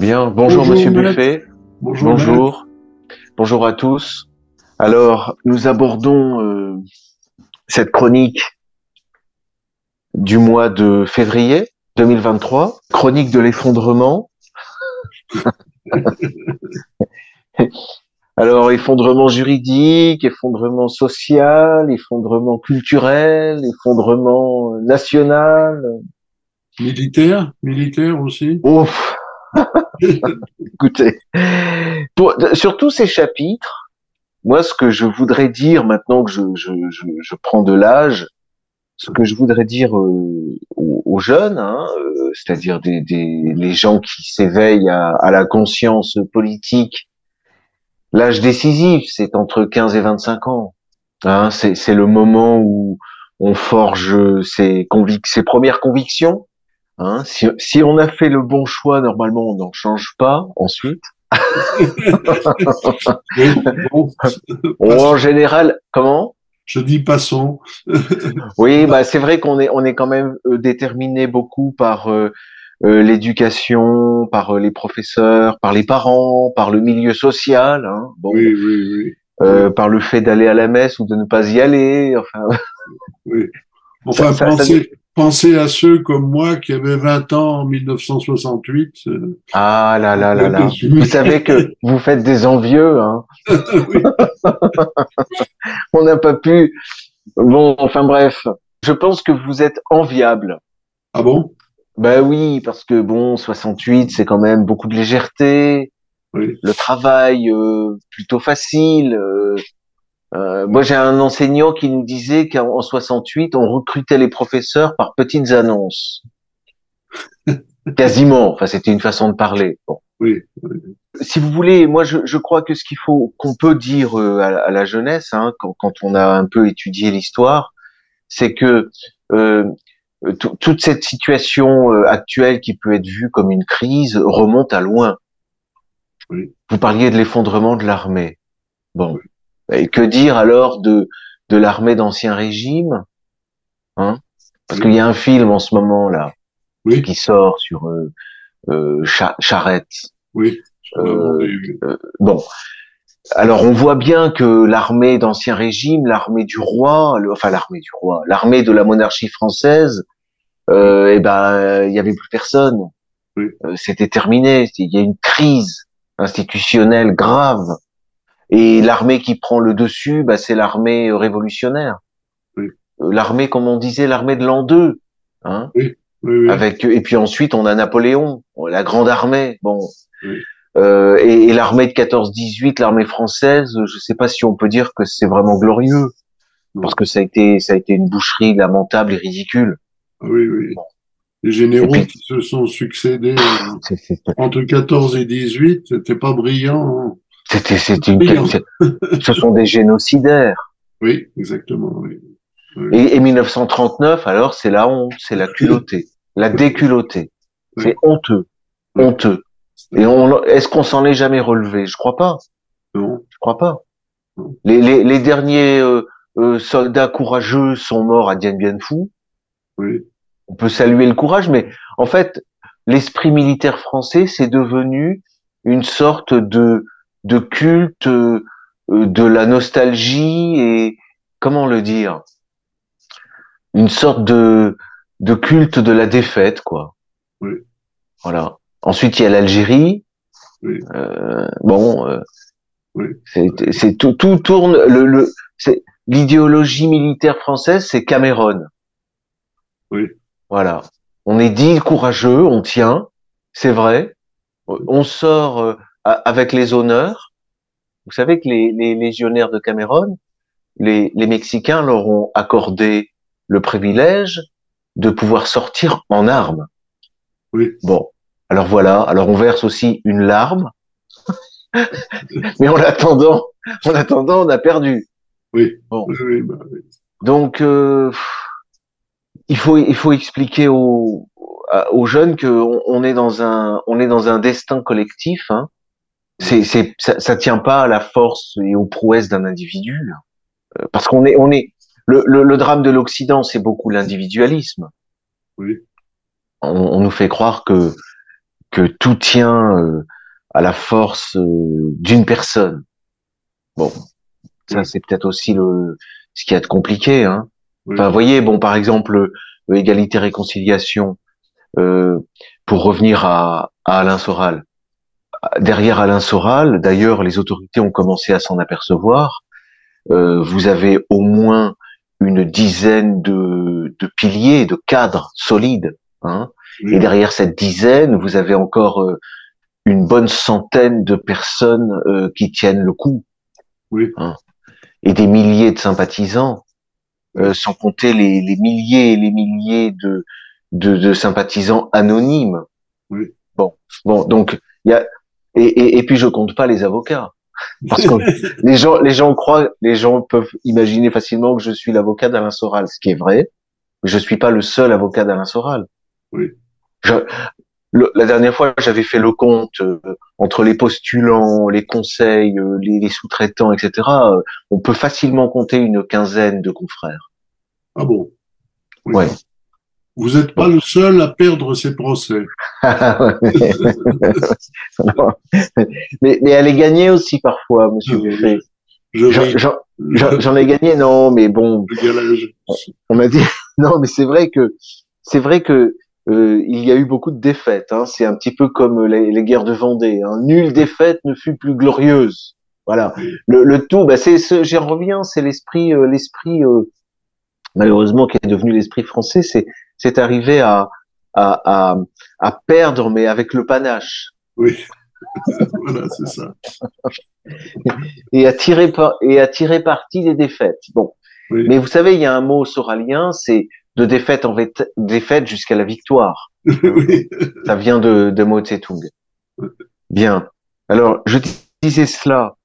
Bien, bonjour, Monsieur Buffet. Bonjour. bonjour. à tous. Alors, nous abordons euh, cette chronique du mois de février 2023, chronique de l'effondrement. Alors, effondrement juridique, effondrement social, effondrement culturel, effondrement national. Militaire, militaire aussi. Ouf, Écoutez, pour, sur tous ces chapitres, moi, ce que je voudrais dire maintenant que je, je, je, je prends de l'âge, ce que je voudrais dire euh, aux, jeunes, hein, euh, c'est-à-dire des, des, les gens qui s'éveillent à, à, la conscience politique, l'âge décisif, c'est entre 15 et 25 ans. Hein, c'est le moment où on forge ses, ses premières convictions, Hein, si, si, on a fait le bon choix, normalement, on n'en change pas ensuite. En général, comment? Je dis passons. oui, bah c'est vrai qu'on est on est quand même euh, déterminé beaucoup par euh, euh, l'éducation, par les professeurs, par les parents, par le milieu social. Hein, bon, oui, oui, oui. par le fait d'aller à la messe ou de ne pas y aller. Enfin. Oui. Enfin, ça, pensez, Pensez à ceux comme moi qui avaient 20 ans en 1968. Euh, ah là là là là. Vous savez que vous faites des envieux. Hein On n'a pas pu. Bon, enfin bref. Je pense que vous êtes enviable. Ah bon? Ben oui, parce que bon, 68, c'est quand même beaucoup de légèreté. Oui. Le travail euh, plutôt facile. Euh, euh, moi, j'ai un enseignant qui nous disait qu'en 68, on recrutait les professeurs par petites annonces. Quasiment. Enfin, c'était une façon de parler. Bon. Oui, Si vous voulez, moi, je, je crois que ce qu'il faut, qu'on peut dire euh, à, la jeunesse, hein, quand, quand, on a un peu étudié l'histoire, c'est que euh, toute cette situation euh, actuelle qui peut être vue comme une crise remonte à loin. Oui. Vous parliez de l'effondrement de l'armée. Bon, et que dire alors de, de l'armée d'Ancien Régime hein? Parce qu'il y a un film en ce moment là oui. qui sort sur euh, euh, Charette. Oui. Euh, euh, bon. Alors on voit bien que l'armée d'Ancien Régime, l'armée du roi, le, enfin l'armée du roi, l'armée de la monarchie française, euh, eh ben il y avait plus personne. Oui. C'était terminé. Il y a une crise institutionnelle grave. Et l'armée qui prend le dessus, bah, c'est l'armée révolutionnaire. Oui. Euh, l'armée, comme on disait, l'armée de l'an 2. Hein oui. Oui, Avec et puis ensuite on a Napoléon, la grande armée. Bon. Euh, et, et l'armée de 14-18, l'armée française, je sais pas si on peut dire que c'est vraiment glorieux, parce que ça a été ça a été une boucherie lamentable et ridicule. Oui, oui. Bon. Les généraux puis, qui se sont succédés est... entre 14 et 18, c'était pas brillant. Hein. C'était, c'était une, ce sont des génocidaires. Oui, exactement. Oui. oui. Et, et, 1939, alors, c'est la honte, c'est la culottée, la déculottée. Oui. C'est honteux, honteux. Et on, est-ce qu'on s'en est jamais relevé? Je crois pas. Non. Je crois pas. Les, les, les, derniers euh, euh, soldats courageux sont morts à Dien Bien Phu. Oui. On peut saluer le courage, mais en fait, l'esprit militaire français, c'est devenu une sorte de de culte euh, de la nostalgie et comment le dire une sorte de de culte de la défaite quoi. Oui. voilà. Ensuite il y a l'Algérie. Oui. euh, bon euh, oui. c'est tout tout tourne le, le c'est l'idéologie militaire française c'est Cameron oui. Voilà. On est dit courageux on tient c'est vrai. On sort euh, avec les honneurs. Vous savez que les, les légionnaires de Cameroun, les, les, Mexicains leur ont accordé le privilège de pouvoir sortir en armes. Oui. Bon, alors voilà, alors on verse aussi une larme, mais en attendant, en attendant, on a perdu. Oui. Bon. Oui, bah, oui. Donc, euh, il faut il faut expliquer aux aux jeunes que on, est dans un on est dans un destin collectif. Hein. C'est c'est ça, ça tient pas à la force et aux prouesses d'un individu, euh, parce qu'on est on est le, le, le drame de l'Occident, c'est beaucoup l'individualisme. Oui. On, on, nous fait croire que que tout tient euh, à la force euh, d'une personne. Bon, ça c'est peut-être aussi le ce qui a de compliqué. Hein. Enfin, vous voyez, bon, par exemple, égalité réconciliation. Euh, pour revenir à, à, Alain Soral. Derrière Alain Soral, d'ailleurs, les autorités ont commencé à s'en apercevoir. Euh, vous avez au moins une dizaine de, de piliers, de cadres solides. Hein. Et derrière cette dizaine, vous avez encore euh, une bonne centaine de personnes euh, qui tiennent le coup. Oui. Hein. Et des milliers de sympathisants, euh, sans compter les, les, milliers et les milliers de, de, de sympathisants anonymes. Oui. Bon, bon, donc il y a et, et, et, puis je compte pas les avocats. Parce que les gens, les gens croient, les gens peuvent imaginer facilement que je suis l'avocat d'Alain Soral, ce qui est vrai. Mais je suis pas le seul avocat d'Alain Soral. Oui. Je, le, la dernière fois, j'avais fait le compte euh, entre les postulants, les conseils, euh, les, les sous-traitants, etc. Euh, on peut facilement compter une quinzaine de confrères. Ah bon? Oui. Ouais. Vous n'êtes pas le seul à perdre ses procès. mais, mais elle est gagnée aussi parfois, Monsieur Buffet. J'en ai gagné, non, mais bon. On m'a dit, non, mais c'est vrai que c'est vrai que euh, il y a eu beaucoup de défaites. Hein. C'est un petit peu comme les, les guerres de Vendée. Hein. Nulle défaite ne fut plus glorieuse. Voilà. Le, le tout, bah, c'est ce, j'y reviens, c'est l'esprit, euh, l'esprit euh, malheureusement qui est devenu l'esprit français. C'est c'est arrivé à, à, à, à perdre, mais avec le panache. Oui. voilà, c'est ça. et à tirer et à tirer parti des défaites. Bon. Oui. Mais vous savez, il y a un mot soralien, c'est de défaite en défaite jusqu'à la victoire. oui. Ça vient de, de Mao Tse-tung. Bien. Alors, je disais cela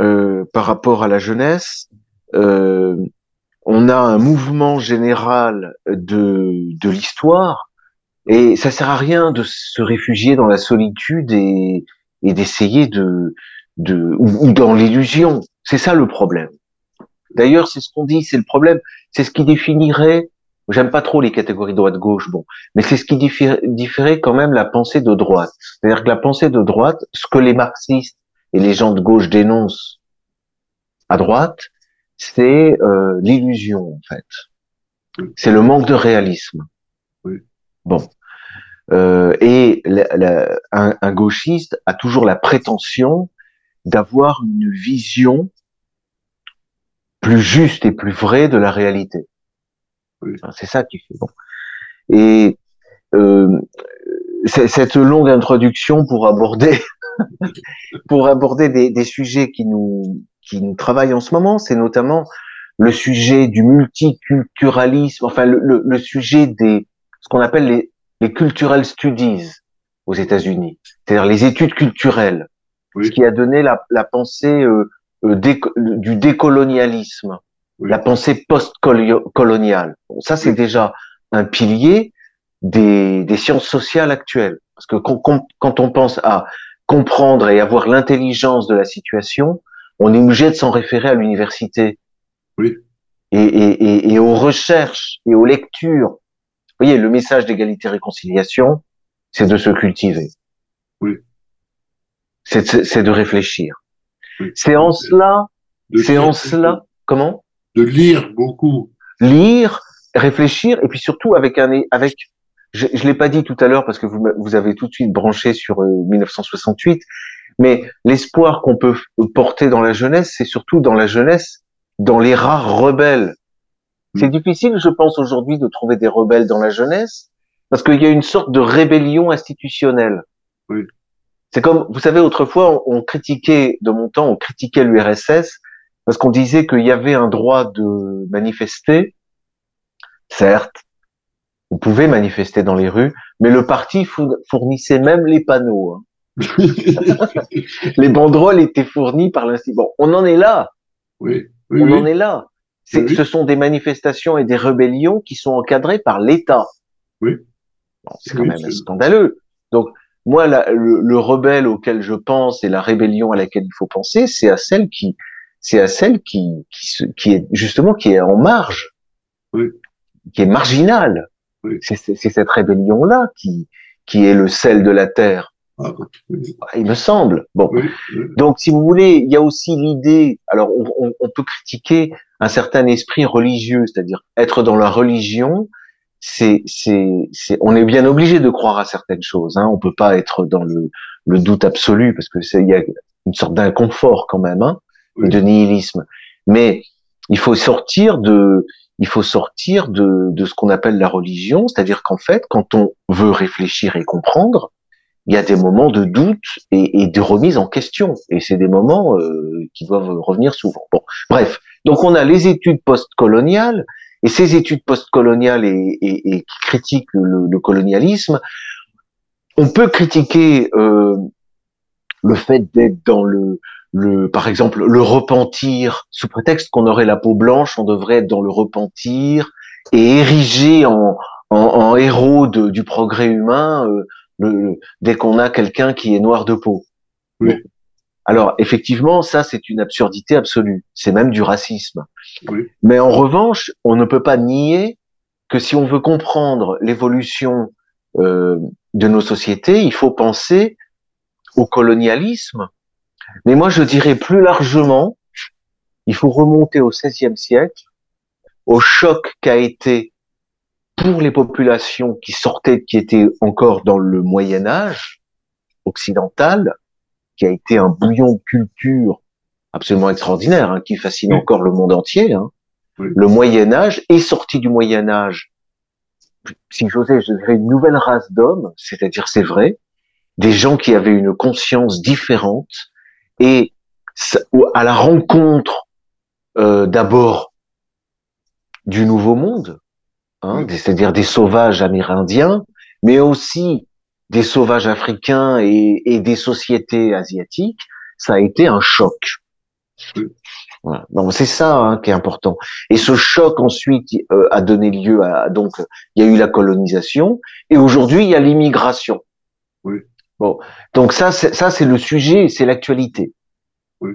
euh, par rapport à la jeunesse. Euh, on a un mouvement général de, de l'histoire et ça sert à rien de se réfugier dans la solitude et, et d'essayer de, ou, dans l'illusion. C'est ça le problème. D'ailleurs, c'est ce qu'on dit, c'est le problème, c'est ce qui définirait J'aime pas trop les catégories droite-gauche, bon, mais c'est ce qui différait quand même la pensée de droite. C'est-à-dire que la pensée de droite, ce que les marxistes et les gens de gauche dénoncent à droite, c'est euh, l'illusion en fait. C'est le manque de réalisme. Bon. Euh, et la, la, un, un, gauchiste a toujours la prétention d'avoir une vision plus juste et plus vraie de la réalité. C'est ça qui fait bon. Et euh, cette longue introduction pour aborder pour aborder des, des, sujets qui nous qui nous travaillent en ce moment, c'est notamment le sujet du multiculturalisme, enfin le, le, le sujet des ce qu'on appelle les, les cultural studies aux États-Unis, c'est-à-dire les études culturelles, oui. ce qui a donné la, la pensée euh, euh, dé, du décolonialisme, oui. la pensée post-coloniale. Bon, ça, c'est déjà un pilier des, des, sciences sociales actuelles. Parce que quand, quand on pense à comprendre et avoir l'intelligence de la situation, on est obligé de s'en référer à l'université. Oui. Et, et, et, et, aux recherches et aux lectures. Vous voyez, le message d'égalité-réconciliation, c'est de se cultiver. Oui. C'est de réfléchir. Oui. C'est en cela, c'est en cela, comment? De lire beaucoup. Lire, réfléchir, et puis surtout avec un, avec, je, je l'ai pas dit tout à l'heure parce que vous, vous avez tout de suite branché sur euh, 1968, mais l'espoir qu'on peut porter dans la jeunesse, c'est surtout dans la jeunesse, dans les rares rebelles. C'est difficile, je pense, aujourd'hui de trouver des rebelles dans la jeunesse, parce qu'il y a une sorte de rébellion institutionnelle. Oui. C'est comme, vous savez, autrefois, on, on critiquait, de mon temps, on critiquait l'URSS, parce qu'on disait qu'il y avait un droit de manifester. Certes, vous pouvez manifester dans les rues, mais le parti fournissait même les panneaux. Hein. les banderoles étaient fournies par l'institut. Bon, on en est là. Oui, oui on oui. en est là. Ce sont des manifestations et des rébellions qui sont encadrées par l'État. Oui. c'est quand même scandaleux. Donc, moi, le, rebelle auquel je pense et la rébellion à laquelle il faut penser, c'est à celle qui, c'est à celle qui, qui, qui, est justement qui est en marge, oui. qui est marginale. Oui. C'est cette rébellion-là qui, qui est le sel de la terre. Ah, il me semble. Bon, donc si vous voulez, il y a aussi l'idée. Alors, on, on, peut critiquer un certain esprit religieux, c'est-à-dire être dans la religion. C'est, c'est, c'est, on est bien obligé de croire à certaines choses. Hein. On peut pas être dans le, le doute absolu parce que c'est, il y a une sorte d'inconfort quand même, hein, et de nihilisme. Mais il faut sortir de, il faut sortir de, de ce qu'on appelle la religion, c'est-à-dire qu'en fait, quand on veut réfléchir et comprendre, il y a des moments de doute et, de remise en question. Et c'est des moments euh, qui doivent revenir souvent. Bon, bref. Donc on a les études postcoloniales et ces études postcoloniales et, et, qui critiquent le, colonialisme. On peut critiquer euh, le fait d'être dans le, le, par exemple, le repentir sous prétexte qu'on aurait la peau blanche, on devrait être dans le repentir et érigé en, héros du progrès humain. Euh, le, dès qu'on a quelqu'un qui est noir de peau. Oui. Alors effectivement, ça c'est une absurdité absolue. C'est même du racisme. Oui. Mais en revanche, on ne peut pas nier que si on veut comprendre l'évolution euh, de nos sociétés, il faut penser au colonialisme. Mais moi, je dirais plus largement, il faut remonter au XVIe siècle, au choc qu'a été pour les populations qui sortaient, qui étaient encore dans le Moyen Âge occidental, qui a été un bouillon de culture absolument extraordinaire, hein, qui fascine encore le monde entier. Hein. Le Moyen Âge est sorti du Moyen Âge. Si j'osais, je dirais une nouvelle race d'hommes, c'est-à-dire c'est vrai, des gens qui avaient une conscience différente et à la rencontre euh, d'abord du Nouveau Monde, Hein, c'est-à-dire des sauvages amérindiens, mais aussi des sauvages africains et, des sociétés asiatiques, ça a été un choc. Voilà. c'est ça hein, qui est important. Et ce choc ensuite euh, a donné lieu à donc il y a eu la colonisation et aujourd'hui il y a l'immigration. Oui. Bon, donc ça c'est ça c'est le sujet, c'est l'actualité. Oui.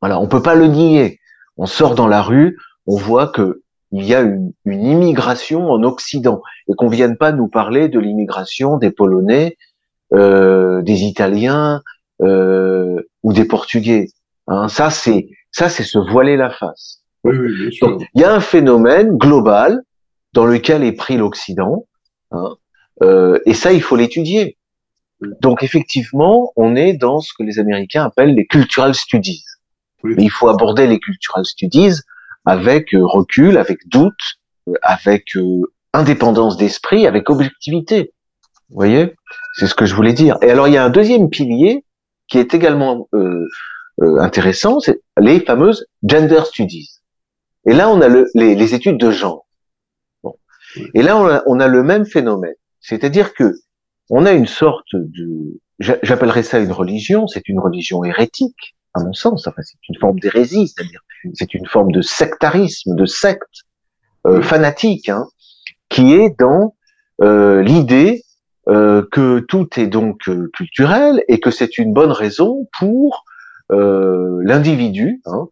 Voilà, on peut pas le nier. On sort dans la rue, on voit que il y a une, une immigration en Occident et qu'on vienne pas nous parler de l'immigration des Polonais, euh, des Italiens euh, ou des Portugais. Hein, ça c'est ça c'est se voiler la face. Oui, oui, bien sûr. Donc, il y a un phénomène global dans lequel est pris l'Occident, hein, euh, et ça il faut l'étudier. Donc effectivement, on est dans ce que les Américains appellent les cultural studies. Oui. Mais il faut aborder les cultural studies avec euh, recul, avec doute, euh, avec euh, indépendance d'esprit, avec objectivité. Vous voyez? C'est ce que je voulais dire. Et alors, il y a un deuxième pilier qui est également euh, intéressant, c'est les fameuses gender studies. Et là, on a le, les, les, études de genre. Bon. Et là, on a, on a le même phénomène. C'est-à-dire que on a une sorte de, j'appellerais ça une religion, c'est une religion hérétique, à mon sens. Enfin, c'est une forme d'hérésie, c'est-à-dire c'est une forme de sectarisme, de secte euh, fanatique, hein, qui est dans euh, l'idée euh, que tout est donc euh, culturel et que c'est une bonne raison pour euh, l'individu, hein,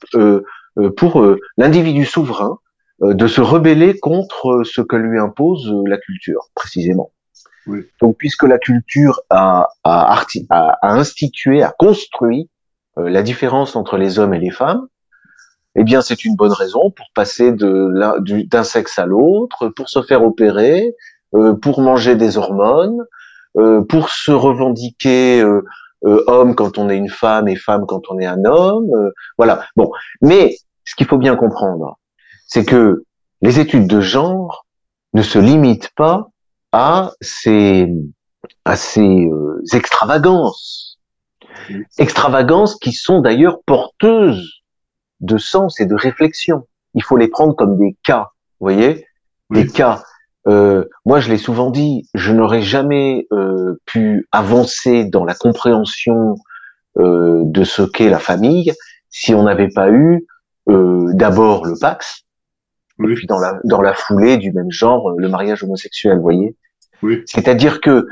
pour l'individu souverain, de se rebeller contre ce que lui impose la culture, précisément. Oui. Donc, puisque la culture a, a, a, a institué, a construit la différence entre les hommes et les femmes, eh bien, c'est une bonne raison pour passer d'un sexe à l'autre, pour se faire opérer, euh, pour manger des hormones, euh, pour se revendiquer euh, homme quand on est une femme et femme quand on est un homme. voilà. Bon, mais ce qu'il faut bien comprendre, c'est que les études de genre ne se limitent pas à ces à ces extravagances, extravagances qui sont d'ailleurs porteuses de sens et de réflexion. Il faut les prendre comme des cas, vous voyez, des cas. Euh, moi, je l'ai souvent dit, je n'aurais jamais euh, pu avancer dans la compréhension euh, de ce qu'est la famille si on n'avait pas eu euh, d'abord le Pax, et puis dans la dans la foulée du même genre le mariage homosexuel, vous voyez? Oui. C'est-à-dire que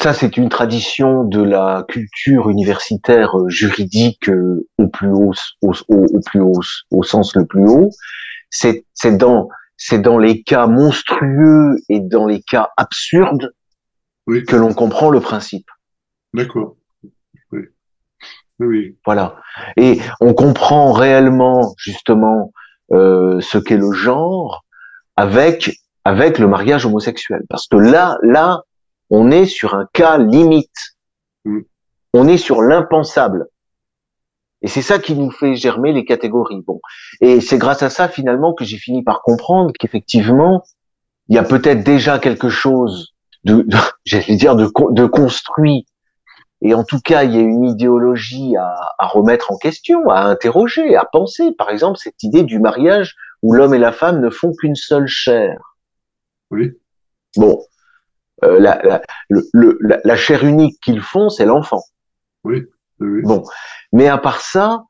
ça, c'est une tradition de la culture universitaire juridique au plus haut, au, au, plus haut, au sens le plus haut. C'est c'est dans c'est dans les cas monstrueux et dans les cas absurdes que l'on comprend le principe. D'accord. Oui. oui. Voilà. Et on comprend réellement justement euh, ce qu'est le genre avec avec le mariage homosexuel, parce que là là on est sur un cas limite. Mm. On est sur l'impensable. Et c'est ça qui nous fait germer les catégories. Bon, et c'est grâce à ça finalement que j'ai fini par comprendre qu'effectivement, il y a peut-être déjà quelque chose de, j'allais dire, de, de construit. Et en tout cas, il y a une idéologie à, à remettre en question, à interroger, à penser. Par exemple, cette idée du mariage où l'homme et la femme ne font qu'une seule chair. Oui. Bon, euh, la, la, le, la, la chair unique qu'ils font, c'est l'enfant. Oui. Bon, mais à part ça,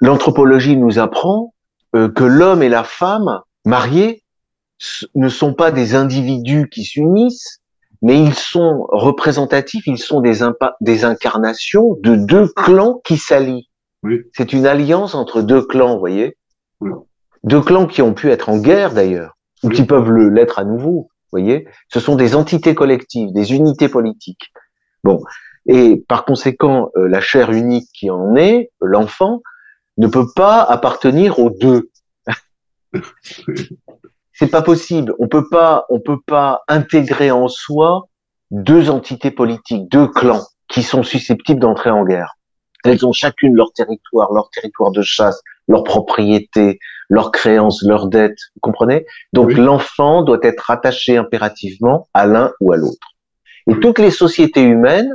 l'anthropologie nous apprend euh, que l'homme et la femme mariés ne sont pas des individus qui s'unissent, mais ils sont représentatifs, ils sont des, des incarnations de deux clans qui s'allient. Oui. C'est une alliance entre deux clans, vous voyez oui. Deux clans qui ont pu être en guerre d'ailleurs, ou qui peuvent l'être à nouveau, voyez Ce sont des entités collectives, des unités politiques. Bon, et par conséquent, euh, la chair unique qui en est, l'enfant, ne peut pas appartenir aux deux. c'est pas possible. On peut pas, on peut pas intégrer en soi deux entités politiques, deux clans qui sont susceptibles d'entrer en guerre. Elles ont chacune leur territoire, leur territoire de chasse, leur propriété, leurs créances, leurs dettes. Vous comprenez? Donc l'enfant doit être attaché impérativement à l'un ou à l'autre. Et toutes les sociétés humaines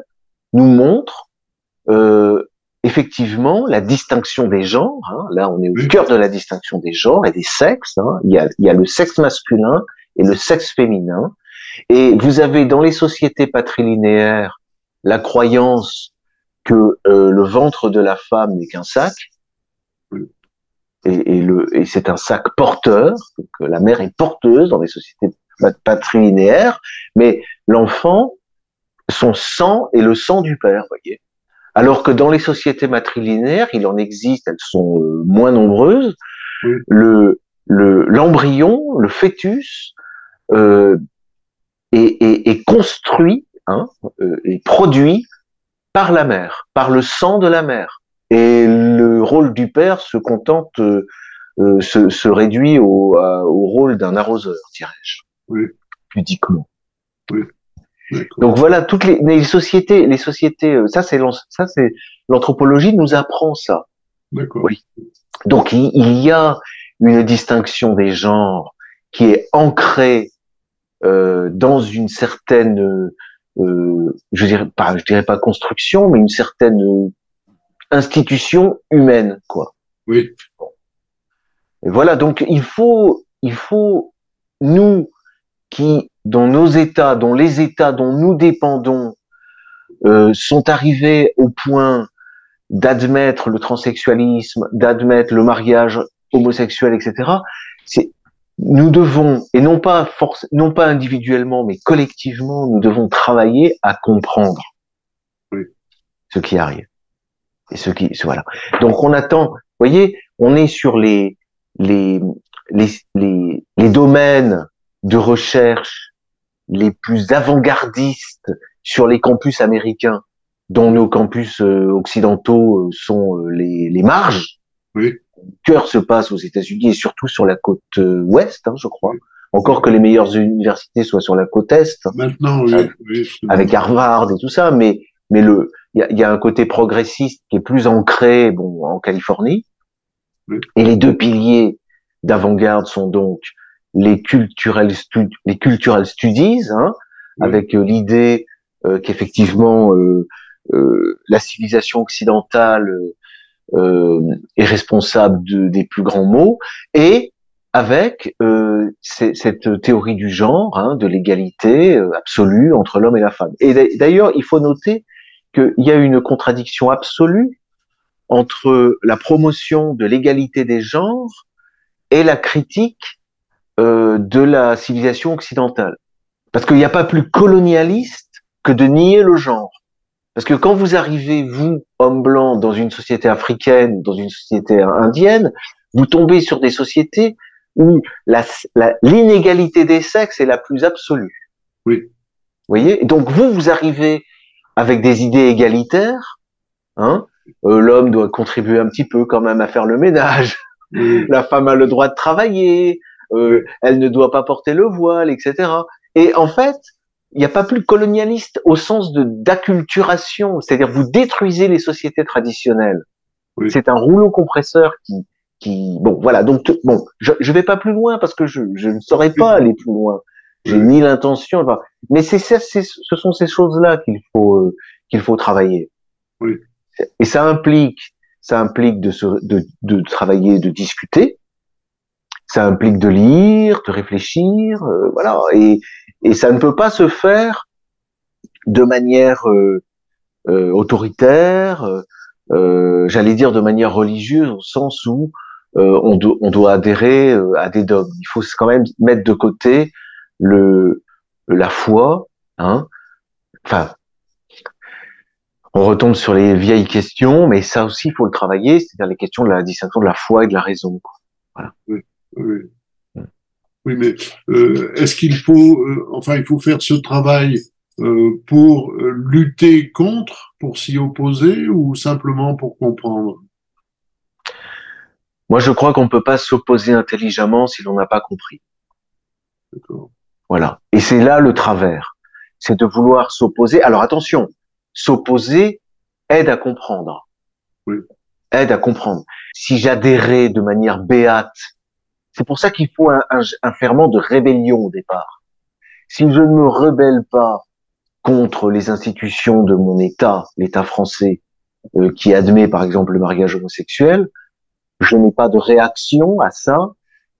nous montre euh, effectivement la distinction des genres. Hein. Là, on est au cœur de la distinction des genres et des sexes. Hein. Il, y a, il y a le sexe masculin et le sexe féminin. Et vous avez dans les sociétés patrilinéaires la croyance que euh, le ventre de la femme n'est qu'un sac, et, et, le, et c'est un sac porteur, que la mère est porteuse dans les sociétés patrilinéaires, mais l'enfant son sang est le sang du père, voyez. Alors que dans les sociétés matrilinéaires, il en existe, elles sont euh, moins nombreuses. Le l'embryon, le, fœtus, euh, est, est, est, construit, hein, euh, est produit par la mère, par le sang de la mère. Et le rôle du père se contente, euh, se, se, réduit au, au rôle d'un arroseur, dirais-je, oui. pudiquement. Oui. Donc voilà, toutes les, les sociétés, les sociétés, euh, ça c'est ça c'est l'anthropologie nous apprend ça. D'accord. Oui. Donc il, y a une distinction des genres qui est ancrée euh, dans une certaine, euh, je dirais pas, je dirais pas construction, mais une certaine institution humaine, quoi. Oui. Et voilà, donc il faut, il faut nous qui dont nos États, dont les États dont nous dépendons, euh, sont arrivés au point d'admettre le transsexualisme, d'admettre le mariage homosexuel, etc. C'est nous devons, et non pas force, non pas individuellement, mais collectivement, nous devons travailler à comprendre ce qui arrive et ce qui, voilà. Donc on attend. Vous voyez, on est sur les les les les, les domaines de recherche les plus avant-gardistes sur les campus américains, dont nos campus euh, occidentaux euh, sont euh, les, les, marges. Oui. Le cœur se passe aux États-Unis et surtout sur la côte ouest, hein, je crois. Encore que les meilleures universités soient sur la côte est. Maintenant, oui. Avec, oui, avec Harvard et tout ça, mais mais le il y a, y a, un côté progressiste qui est plus ancré bon en Californie. Oui. Et les deux piliers d'avant-garde sont donc les cultural les cultural studies, hein, avec euh, l'idée euh, qu'effectivement euh, la civilisation occidentale est responsable de, des plus grands maux, et avec cette théorie du genre, hein, de l'égalité absolue entre l'homme et la femme. Et d'ailleurs, il faut noter qu'il y a une contradiction absolue entre la promotion de l'égalité des genres et la critique euh, de la civilisation occidentale. Parce qu'il n'y a pas plus colonialiste que de nier le genre. Parce que quand vous arrivez, vous, homme blanc, dans une société africaine, dans une société indienne, vous tombez sur des sociétés où l'inégalité des sexes est la plus absolue. Oui. Vous voyez? Donc vous, vous arrivez avec des idées égalitaires. Hein euh, L'homme doit contribuer un petit peu quand même à faire le ménage. La femme a le droit de travailler. Euh, elle ne doit pas porter le voile, etc. Et en fait, il n'y a pas plus colonialiste au sens de d'acculturation, c'est-à-dire vous détruisez les sociétés traditionnelles. C'est un rouleau compresseur qui, qui, bon, voilà. Donc, bon, je, je vais pas plus loin parce que je, je ne saurais pas aller plus loin. J'ai ni l'intention, enfin, mais c'est ce sont ces choses-là qu'il faut euh, qu'il faut travailler. Oui. Et ça implique, ça implique de, se, de, de travailler, de discuter. Ça implique de lire, de réfléchir, euh, voilà. Et, et ça ne peut pas se faire de manière euh, euh autoritaire, euh, j'allais dire de manière religieuse, au sens où on, on, doit adhérer à des dogmes. Il faut quand même mettre de côté le la foi, hein. Enfin, on retombe sur les vieilles questions, mais ça aussi il faut le travailler, c'est-à-dire les questions de la distinction de la foi et de la raison. Voilà. Oui, oui. Oui, mais euh, est-ce qu'il faut, euh, enfin, il faut faire ce travail euh, pour lutter contre, pour s'y opposer, ou simplement pour comprendre? Moi, je crois qu'on ne peut pas s'opposer intelligemment si l'on n'a pas compris. D'accord. Voilà. Et c'est là le travers, c'est de vouloir s'opposer. Alors attention, s'opposer aide à comprendre. Oui. Aide à comprendre. Si j'adhérais de manière béate c'est pour ça qu'il faut un, un, ferment de rébellion au départ. Si je ne me rebelle pas contre les institutions de mon État, l'État français, euh, qui admet par exemple le mariage homosexuel, je n'ai pas de réaction à ça.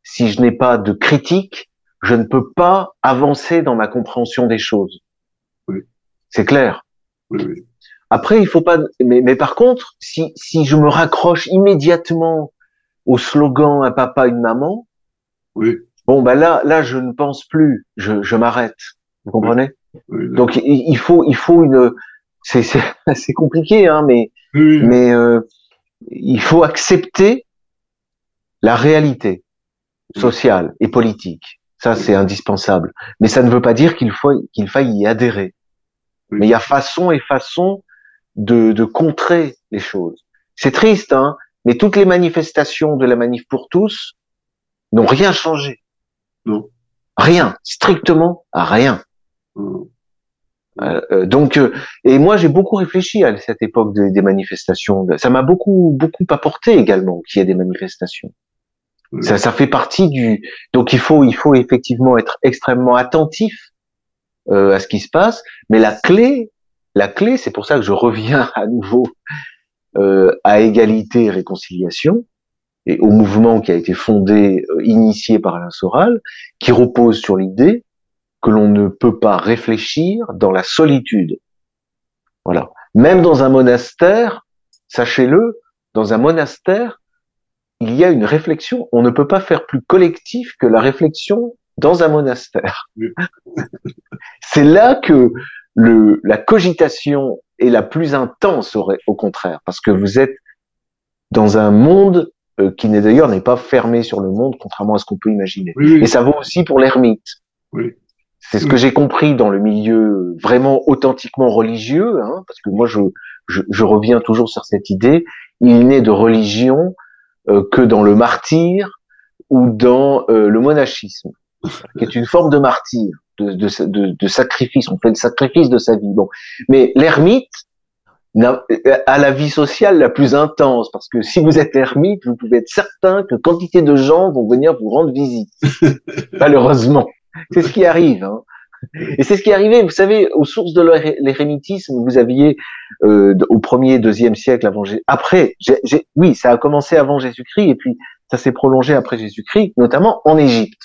Si je n'ai pas de critique, je ne peux pas avancer dans ma compréhension des choses. Oui. C'est clair. Oui, oui. Après, il faut pas. Mais, mais par contre, si si je me raccroche immédiatement au slogan un papa une maman, oui. Bon, ben là, là, je ne pense plus. Je, je m'arrête. Vous comprenez? Donc, il, faut, il faut une. C'est, c'est, compliqué, hein, mais, mais euh, il faut accepter la réalité sociale et politique. Ça, c'est indispensable. Mais ça ne veut pas dire qu'il faut qu'il faille y adhérer. Mais il y a façon et façon de, de contrer les choses. C'est triste, hein, mais toutes les manifestations de la manif pour tous n'ont rien changé. Non. Rien, strictement rien. Euh, euh, donc, euh, et moi j'ai beaucoup réfléchi à cette époque des manifestations. Ça m'a beaucoup beaucoup apporté également qu'il y ait des manifestations. Ça, fait partie du. Donc il faut il faut effectivement être extrêmement attentif à ce qui se passe. Mais la clé, la clé, c'est pour ça que je reviens à nouveau à égalité et réconciliation et au mouvement qui a été fondé, euh, initié par Alain Soral, qui repose sur l'idée que l'on ne peut pas réfléchir dans la solitude. Voilà. Même dans un monastère, sachez-le, dans un monastère, il y a une réflexion. On ne peut pas faire plus collectif que la réflexion dans un monastère. C'est là que le, la cogitation est la plus intense, au contraire, parce que vous êtes dans un monde euh, qui n'est d'ailleurs n'est pas fermé sur le monde, contrairement à ce qu'on peut imaginer. Et ça vaut aussi pour l'ermite. Oui. C'est ce que j'ai compris dans le milieu vraiment authentiquement religieux, hein, parce que moi je, je, je, reviens toujours sur cette idée, il n'est de religion que dans le martyr ou dans euh, le monachisme, qui est une forme de martyr, de, de, de, de, sacrifice. On fait le sacrifice de sa vie. Bon, mais l'ermite, à la vie sociale la plus intense, parce que si vous êtes ermite, vous pouvez être certain que quantité de gens vont venir vous rendre visite. Malheureusement, c'est ce qui arrive. Hein. Et c'est ce qui est arrivé, vous savez, aux sources de l'érémitisme, vous aviez euh, au premier, deuxième siècle avant Jésus. Après, oui, ça a commencé avant Jésus-Christ et puis ça s'est prolongé après Jésus-Christ, notamment en Égypte.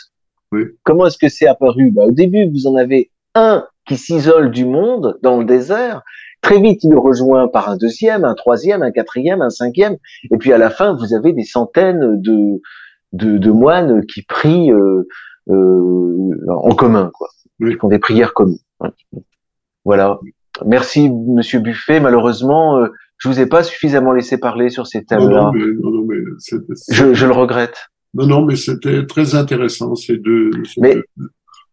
Oui. Comment est-ce que c'est apparu? Bah, Au début, vous en avez un qui s'isole du monde dans le désert Très vite, il est rejoint par un deuxième, un troisième, un quatrième, un cinquième, et puis à la fin, vous avez des centaines de, de, de moines qui prient euh, en commun, quoi. Ils font des prières communes. Voilà. Merci, Monsieur Buffet. Malheureusement, euh, je vous ai pas suffisamment laissé parler sur ces thèmes-là. je, je, le regrette. Non, non, mais c'était très intéressant ces deux. mais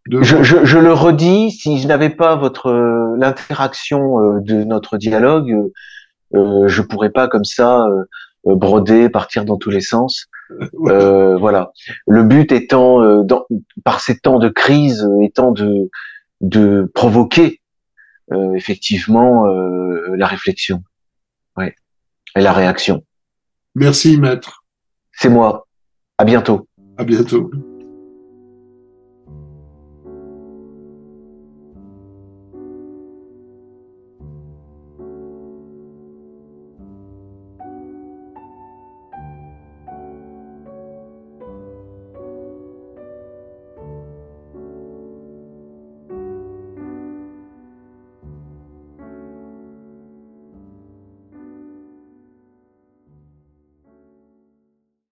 Je, je, je, le redis, si je n'avais pas votre euh, l'interaction euh, de notre dialogue, euh, je pourrais pas comme ça broder, partir dans tous les sens. voilà. Le but étant, dans, par ces temps de crise, étant de de provoquer euh, effectivement euh, la réflexion, ouais, et la réaction. Merci, maître. C'est moi. À bientôt. À bientôt.